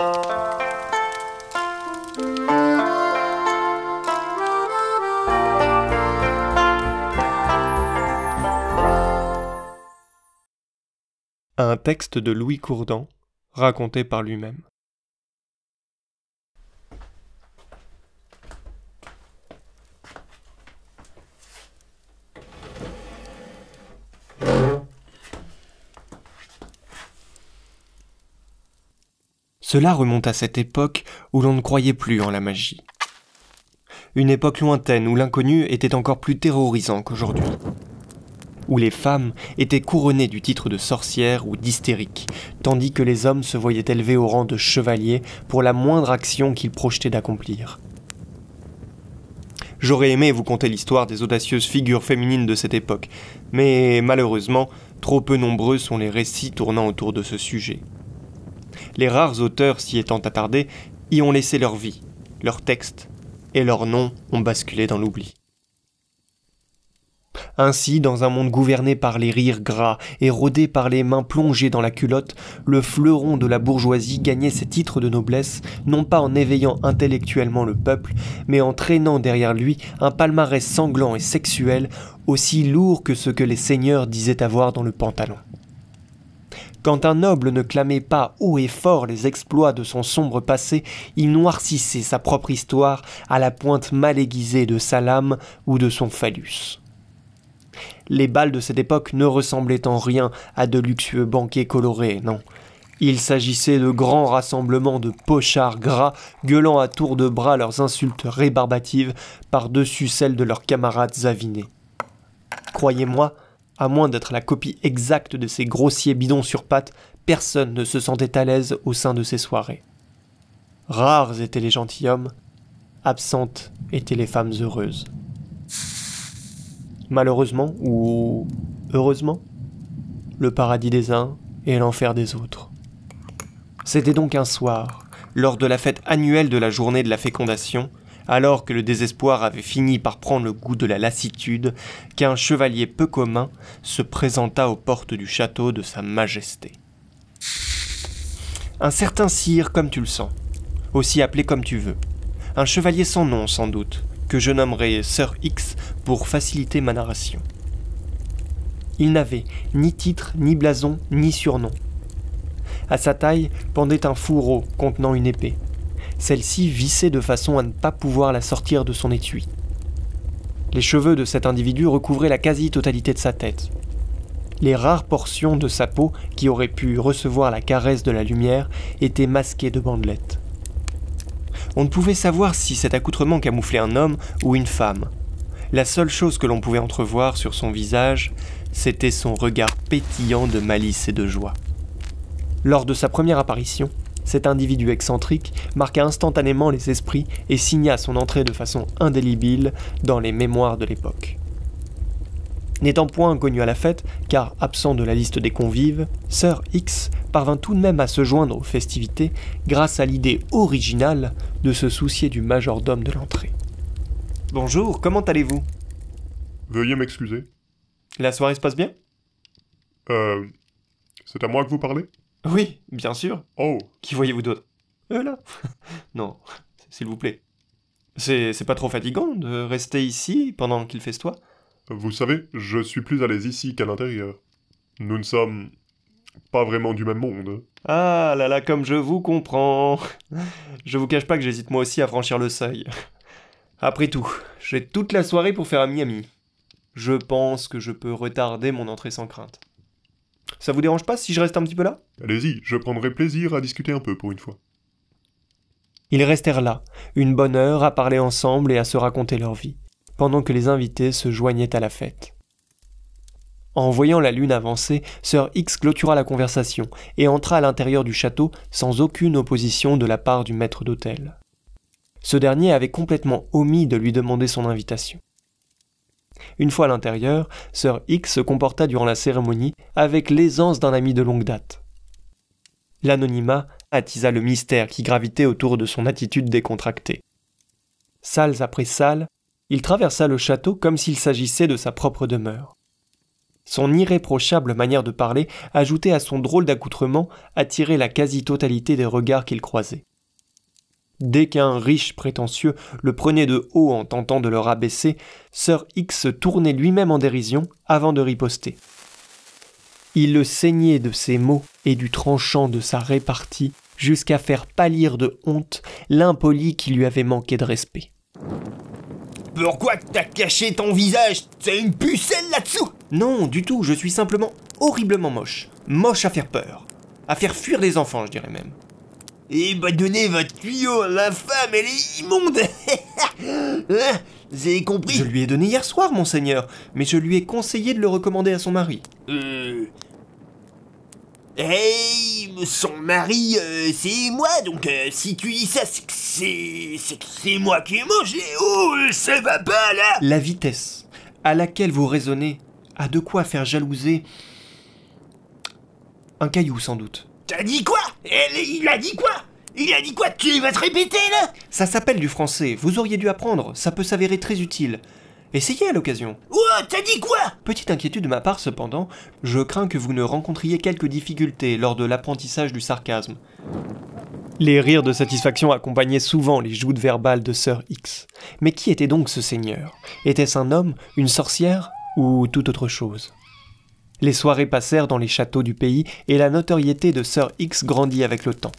Un texte de Louis Courdan, raconté par lui-même. Cela remonte à cette époque où l'on ne croyait plus en la magie. Une époque lointaine où l'inconnu était encore plus terrorisant qu'aujourd'hui. Où les femmes étaient couronnées du titre de sorcière ou d'hystérique, tandis que les hommes se voyaient élevés au rang de chevaliers pour la moindre action qu'ils projetaient d'accomplir. J'aurais aimé vous conter l'histoire des audacieuses figures féminines de cette époque, mais malheureusement, trop peu nombreux sont les récits tournant autour de ce sujet les rares auteurs s'y étant attardés y ont laissé leur vie, leurs textes, et leurs noms ont basculé dans l'oubli. Ainsi, dans un monde gouverné par les rires gras et rodé par les mains plongées dans la culotte, le fleuron de la bourgeoisie gagnait ses titres de noblesse, non pas en éveillant intellectuellement le peuple, mais en traînant derrière lui un palmarès sanglant et sexuel aussi lourd que ce que les seigneurs disaient avoir dans le pantalon. Quand un noble ne clamait pas haut et fort les exploits de son sombre passé, il noircissait sa propre histoire à la pointe mal aiguisée de sa lame ou de son phallus. Les bals de cette époque ne ressemblaient en rien à de luxueux banquets colorés, non. Il s'agissait de grands rassemblements de pochards gras gueulant à tour de bras leurs insultes rébarbatives par-dessus celles de leurs camarades avinés. Croyez-moi, à moins d'être la copie exacte de ces grossiers bidons sur pattes, personne ne se sentait à l'aise au sein de ces soirées. Rares étaient les gentilshommes, absentes étaient les femmes heureuses. Malheureusement, ou heureusement, le paradis des uns et l'enfer des autres. C'était donc un soir, lors de la fête annuelle de la journée de la fécondation, alors que le désespoir avait fini par prendre le goût de la lassitude, qu'un chevalier peu commun se présenta aux portes du château de Sa Majesté. Un certain sire comme tu le sens, aussi appelé comme tu veux, un chevalier sans nom sans doute, que je nommerai Sir X pour faciliter ma narration. Il n'avait ni titre, ni blason, ni surnom. À sa taille pendait un fourreau contenant une épée celle-ci vissait de façon à ne pas pouvoir la sortir de son étui. Les cheveux de cet individu recouvraient la quasi-totalité de sa tête. Les rares portions de sa peau qui auraient pu recevoir la caresse de la lumière étaient masquées de bandelettes. On ne pouvait savoir si cet accoutrement camouflait un homme ou une femme. La seule chose que l'on pouvait entrevoir sur son visage, c'était son regard pétillant de malice et de joie. Lors de sa première apparition, cet individu excentrique marqua instantanément les esprits et signa son entrée de façon indélébile dans les mémoires de l'époque. N'étant point inconnu à la fête, car absent de la liste des convives, Sir X parvint tout de même à se joindre aux festivités grâce à l'idée originale de se soucier du majordome de l'entrée. Bonjour, comment allez-vous? Veuillez m'excuser. La soirée se passe bien? Euh. C'est à moi que vous parlez? Oui, bien sûr. Oh, Qui voyez-vous d'autre? Euh là Non, s'il vous plaît. C'est c'est pas trop fatigant de rester ici pendant qu'il festoie vous savez, je suis plus à l'aise ici qu'à l'intérieur. Nous ne sommes pas vraiment du même monde. Ah là là, comme je vous comprends. Je vous cache pas que j'hésite moi aussi à franchir le seuil. Après tout, j'ai toute la soirée pour faire ami-ami. Je pense que je peux retarder mon entrée sans crainte. Ça vous dérange pas si je reste un petit peu là? Allez-y, je prendrai plaisir à discuter un peu pour une fois. Ils restèrent là, une bonne heure, à parler ensemble et à se raconter leur vie, pendant que les invités se joignaient à la fête. En voyant la lune avancer, Sir X clôtura la conversation et entra à l'intérieur du château sans aucune opposition de la part du maître d'hôtel. Ce dernier avait complètement omis de lui demander son invitation. Une fois à l'intérieur, Sir X se comporta durant la cérémonie avec l'aisance d'un ami de longue date. L'anonymat attisa le mystère qui gravitait autour de son attitude décontractée. Salles après salles, il traversa le château comme s'il s'agissait de sa propre demeure. Son irréprochable manière de parler, ajoutée à son drôle d'accoutrement, attirait la quasi-totalité des regards qu'il croisait. Dès qu'un riche prétentieux le prenait de haut en tentant de le rabaisser, Sir X se tournait lui-même en dérision avant de riposter. Il le saignait de ses mots et du tranchant de sa répartie jusqu'à faire pâlir de honte l'impoli qui lui avait manqué de respect. Pourquoi t'as caché ton visage? C'est une pucelle là-dessous Non, du tout, je suis simplement horriblement moche. Moche à faire peur. À faire fuir les enfants, je dirais même. Et bah donnez votre tuyau, la femme, elle est immonde Hein Vous avez compris Je lui ai donné hier soir, monseigneur, mais je lui ai conseillé de le recommander à son mari. Euh... Hey, son mari, euh, c'est moi, donc euh, si tu dis ça, c'est que c'est... c'est que c'est moi qui ai mangé Oh, ça va pas, là La vitesse à laquelle vous raisonnez a de quoi faire jalouser un caillou sans doute. T'as dit quoi Il a dit quoi Il a dit quoi Tu vas te répéter, là Ça s'appelle du français, vous auriez dû apprendre, ça peut s'avérer très utile. Essayez à l'occasion. Oh, t'as dit quoi Petite inquiétude de ma part cependant, je crains que vous ne rencontriez quelques difficultés lors de l'apprentissage du sarcasme. Les rires de satisfaction accompagnaient souvent les joutes verbales de Sir X. Mais qui était donc ce seigneur? Était-ce un homme, une sorcière ou tout autre chose? Les soirées passèrent dans les châteaux du pays et la notoriété de Sir X grandit avec le temps.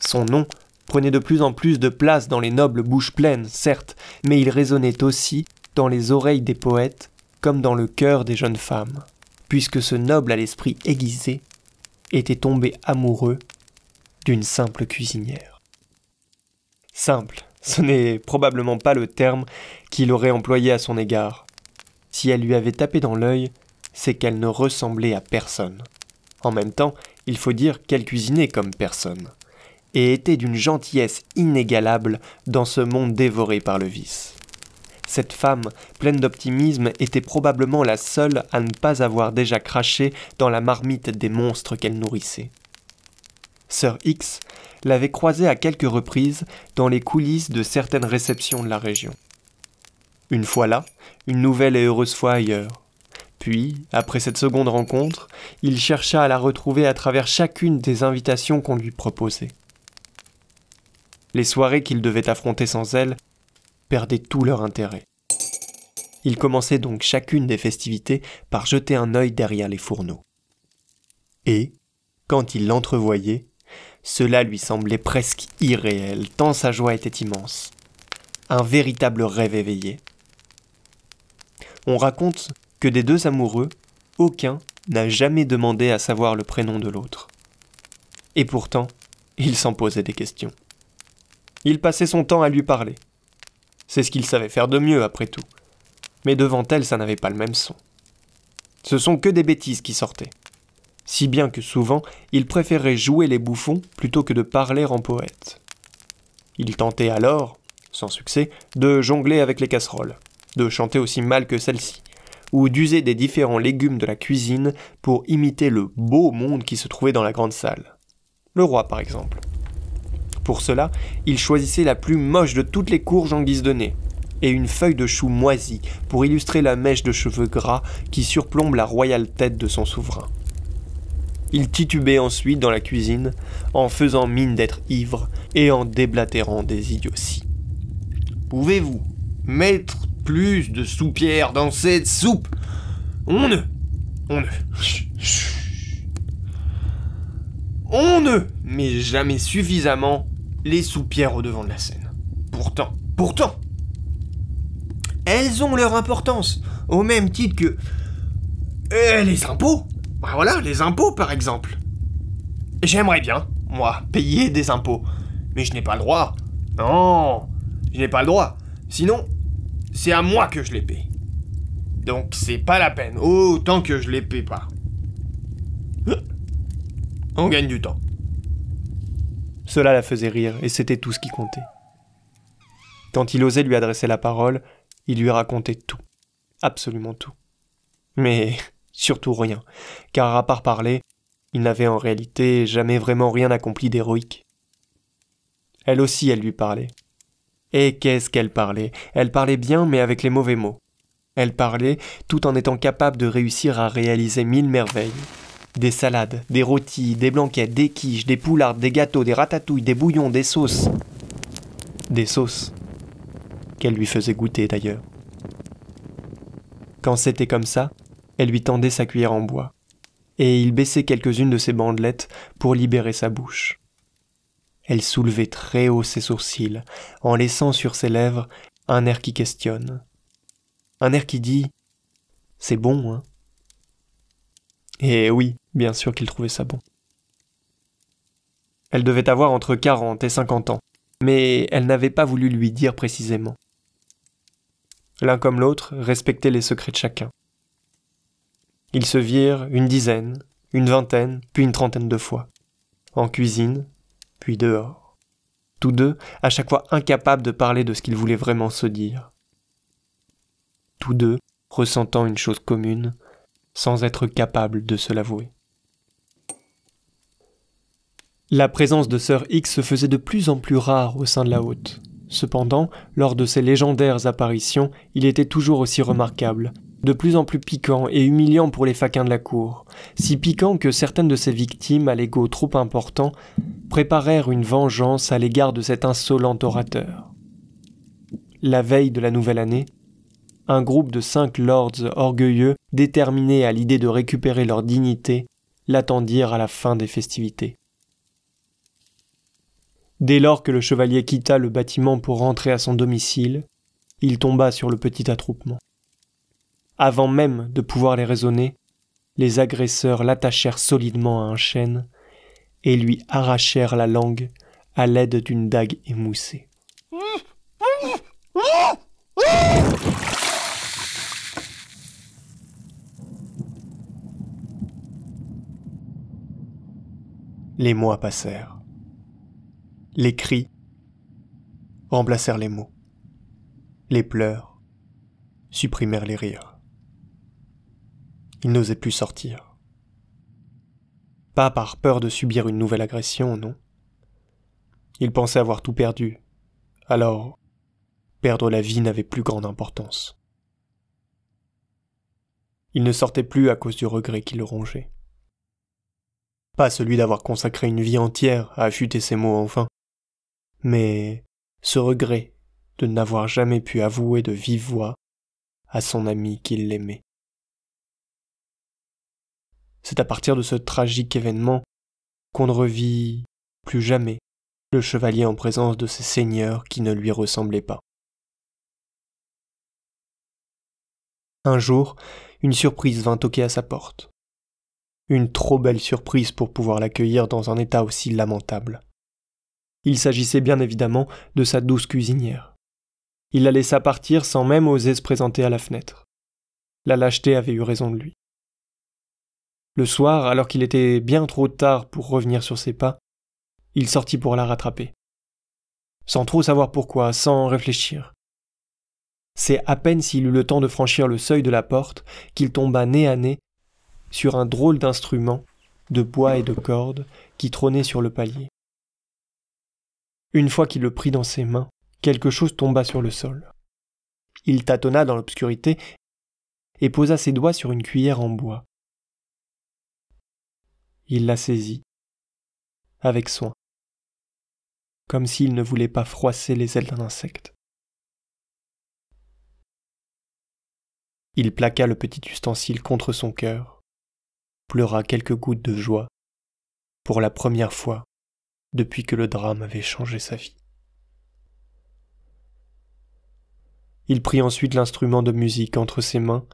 Son nom prenait de plus en plus de place dans les nobles bouches pleines, certes, mais il résonnait aussi dans les oreilles des poètes comme dans le cœur des jeunes femmes, puisque ce noble à l'esprit aiguisé était tombé amoureux d'une simple cuisinière. Simple, ce n'est probablement pas le terme qu'il aurait employé à son égard. Si elle lui avait tapé dans l'œil, c'est qu'elle ne ressemblait à personne. En même temps, il faut dire qu'elle cuisinait comme personne, et était d'une gentillesse inégalable dans ce monde dévoré par le vice. Cette femme, pleine d'optimisme, était probablement la seule à ne pas avoir déjà craché dans la marmite des monstres qu'elle nourrissait. Sir X l'avait croisée à quelques reprises dans les coulisses de certaines réceptions de la région. Une fois là, une nouvelle et heureuse fois ailleurs. Puis, après cette seconde rencontre, il chercha à la retrouver à travers chacune des invitations qu'on lui proposait. Les soirées qu'il devait affronter sans elle perdaient tout leur intérêt. Il commençait donc chacune des festivités par jeter un œil derrière les fourneaux. Et, quand il l'entrevoyait, cela lui semblait presque irréel, tant sa joie était immense. Un véritable rêve éveillé. On raconte que des deux amoureux, aucun n'a jamais demandé à savoir le prénom de l'autre. Et pourtant, il s'en posait des questions. Il passait son temps à lui parler. C'est ce qu'il savait faire de mieux, après tout. Mais devant elle, ça n'avait pas le même son. Ce sont que des bêtises qui sortaient. Si bien que souvent, il préférait jouer les bouffons plutôt que de parler en poète. Il tentait alors, sans succès, de jongler avec les casseroles, de chanter aussi mal que celle-ci, ou d'user des différents légumes de la cuisine pour imiter le beau monde qui se trouvait dans la grande salle. Le roi, par exemple. Pour cela, il choisissait la plus moche de toutes les courges en guise de nez, et une feuille de chou moisie pour illustrer la mèche de cheveux gras qui surplombe la royale tête de son souverain. Il titubait ensuite dans la cuisine, en faisant mine d'être ivre et en déblatérant des idioties. Pouvez-vous mettre plus de soupières dans cette soupe On ne... On ne... On ne met jamais suffisamment les soupières au devant de la scène. Pourtant, pourtant, elles ont leur importance, au même titre que euh, les impôts. Bah voilà, les impôts par exemple. J'aimerais bien, moi, payer des impôts, mais je n'ai pas le droit. Non, je n'ai pas le droit. Sinon, c'est à moi que je les paie. Donc c'est pas la peine, autant que je les paie pas. On gagne du temps. Cela la faisait rire, et c'était tout ce qui comptait. Quand il osait lui adresser la parole, il lui racontait tout. Absolument tout. Mais surtout rien, car à part parler, il n'avait en réalité jamais vraiment rien accompli d'héroïque. Elle aussi, elle lui parlait. Et qu'est-ce qu'elle parlait? Elle parlait bien, mais avec les mauvais mots. Elle parlait tout en étant capable de réussir à réaliser mille merveilles. Des salades, des rôtis, des blanquettes, des quiches, des poulardes, des gâteaux, des ratatouilles, des bouillons, des sauces. Des sauces qu'elle lui faisait goûter d'ailleurs. Quand c'était comme ça, elle lui tendait sa cuillère en bois, et il baissait quelques-unes de ses bandelettes pour libérer sa bouche. Elle soulevait très haut ses sourcils, en laissant sur ses lèvres un air qui questionne. Un air qui dit C'est bon, hein? Et oui, bien sûr qu'il trouvait ça bon. Elle devait avoir entre quarante et cinquante ans, mais elle n'avait pas voulu lui dire précisément. L'un comme l'autre respectaient les secrets de chacun. Ils se virent une dizaine, une vingtaine, puis une trentaine de fois, en cuisine, puis dehors. Tous deux, à chaque fois incapables de parler de ce qu'ils voulaient vraiment se dire. Tous deux, ressentant une chose commune, sans être capables de se l'avouer. La présence de Sœur X se faisait de plus en plus rare au sein de la haute. Cependant, lors de ses légendaires apparitions, il était toujours aussi remarquable, de plus en plus piquant et humiliant pour les faquins de la cour, si piquant que certaines de ses victimes, à l'ego trop important, préparèrent une vengeance à l'égard de cet insolent orateur. La veille de la nouvelle année, un groupe de cinq lords orgueilleux, déterminés à l'idée de récupérer leur dignité, l'attendirent à la fin des festivités. Dès lors que le chevalier quitta le bâtiment pour rentrer à son domicile, il tomba sur le petit attroupement. Avant même de pouvoir les raisonner, les agresseurs l'attachèrent solidement à un chêne et lui arrachèrent la langue à l'aide d'une dague émoussée. Les mois passèrent. Les cris remplacèrent les mots. Les pleurs supprimèrent les rires. Il n'osait plus sortir. Pas par peur de subir une nouvelle agression, non. Il pensait avoir tout perdu. Alors, perdre la vie n'avait plus grande importance. Il ne sortait plus à cause du regret qui le rongeait. Pas celui d'avoir consacré une vie entière à affûter ses mots enfin, mais ce regret de n'avoir jamais pu avouer de vive voix à son ami qu'il l'aimait. C'est à partir de ce tragique événement qu'on ne revit plus jamais le chevalier en présence de ces seigneurs qui ne lui ressemblaient pas. Un jour, une surprise vint toquer à sa porte. Une trop belle surprise pour pouvoir l'accueillir dans un état aussi lamentable. Il s'agissait bien évidemment de sa douce cuisinière. Il la laissa partir sans même oser se présenter à la fenêtre. La lâcheté avait eu raison de lui. Le soir, alors qu'il était bien trop tard pour revenir sur ses pas, il sortit pour la rattraper. Sans trop savoir pourquoi, sans réfléchir. C'est à peine s'il eut le temps de franchir le seuil de la porte qu'il tomba nez à nez sur un drôle d'instrument de bois et de cordes qui trônait sur le palier. Une fois qu'il le prit dans ses mains, quelque chose tomba sur le sol. Il tâtonna dans l'obscurité et posa ses doigts sur une cuillère en bois. Il la saisit, avec soin, comme s'il ne voulait pas froisser les ailes d'un insecte. Il plaqua le petit ustensile contre son cœur, pleura quelques gouttes de joie, pour la première fois depuis que le drame avait changé sa vie. Il prit ensuite l'instrument de musique entre ses mains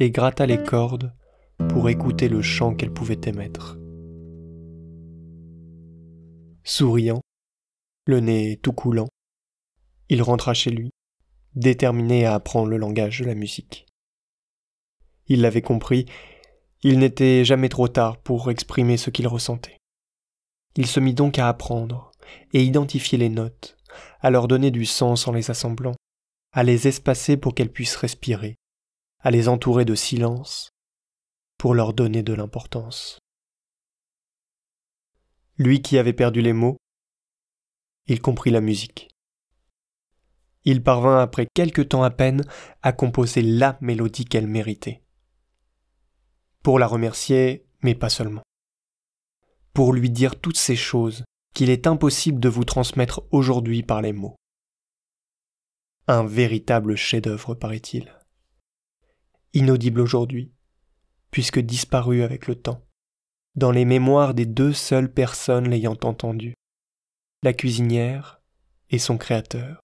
et gratta les cordes pour écouter le chant qu'elle pouvait émettre. Souriant, le nez tout coulant, il rentra chez lui, déterminé à apprendre le langage de la musique. Il l'avait compris, il n'était jamais trop tard pour exprimer ce qu'il ressentait. Il se mit donc à apprendre, et identifier les notes, à leur donner du sens en les assemblant, à les espacer pour qu'elles puissent respirer, à les entourer de silence, pour leur donner de l'importance. Lui qui avait perdu les mots, il comprit la musique. il parvint après quelque temps à peine à composer la mélodie qu'elle méritait. Pour la remercier, mais pas seulement. Pour lui dire toutes ces choses qu'il est impossible de vous transmettre aujourd'hui par les mots. Un véritable chef-d'œuvre, paraît-il. Inaudible aujourd'hui, puisque disparu avec le temps, dans les mémoires des deux seules personnes l'ayant entendu, la cuisinière et son créateur.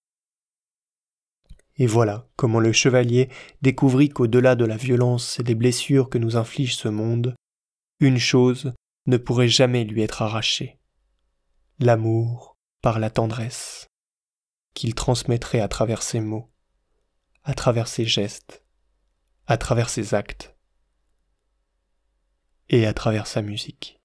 Et voilà comment le chevalier découvrit qu'au-delà de la violence et des blessures que nous inflige ce monde, une chose ne pourrait jamais lui être arrachée. L'amour par la tendresse qu'il transmettrait à travers ses mots, à travers ses gestes, à travers ses actes et à travers sa musique.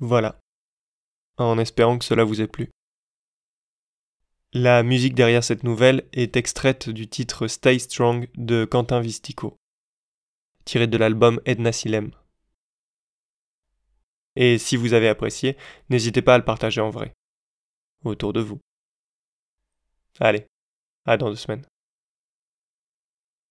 Voilà. En espérant que cela vous ait plu. La musique derrière cette nouvelle est extraite du titre Stay Strong de Quentin Vistico, tiré de l'album Edna Silem. Et si vous avez apprécié, n'hésitez pas à le partager en vrai, autour de vous. Allez, à dans deux semaines.